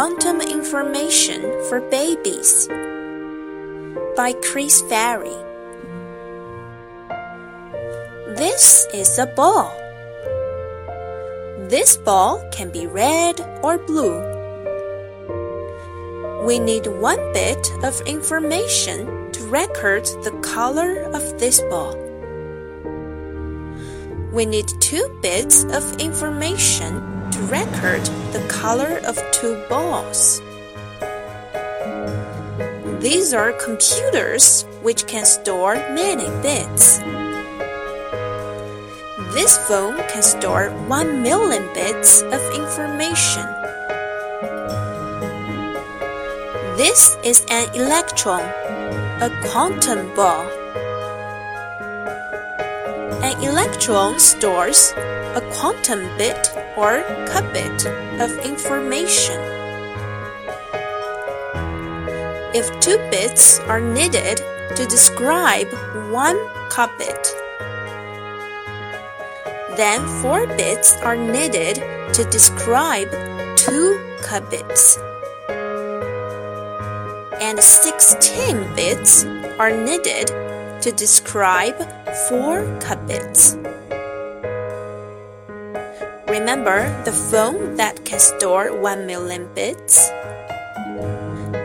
Quantum Information for Babies by Chris Ferrie. This is a ball. This ball can be red or blue. We need one bit of information to record the color of this ball. We need two bits of information record the color of two balls. These are computers which can store many bits. This phone can store 1 million bits of information. This is an electron, a quantum ball. An electron stores a quantum bit or qubit of information. If two bits are needed to describe one qubit, then four bits are needed to describe two qubits. And 16 bits are needed to describe four qubits. Remember the phone that can store 1 million bits?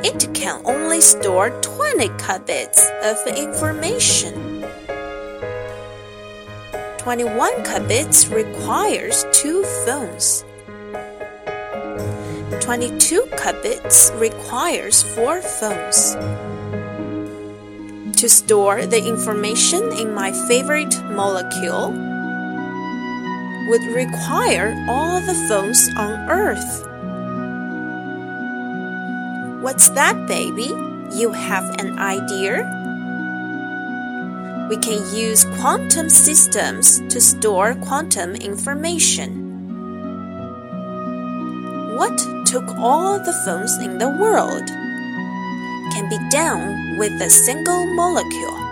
It can only store 20 qubits of information. 21 qubits requires two phones. 22 qubits requires four phones. To store the information in my favorite molecule, would require all the phones on Earth. What's that, baby? You have an idea? We can use quantum systems to store quantum information. What took all the phones in the world can be done with a single molecule.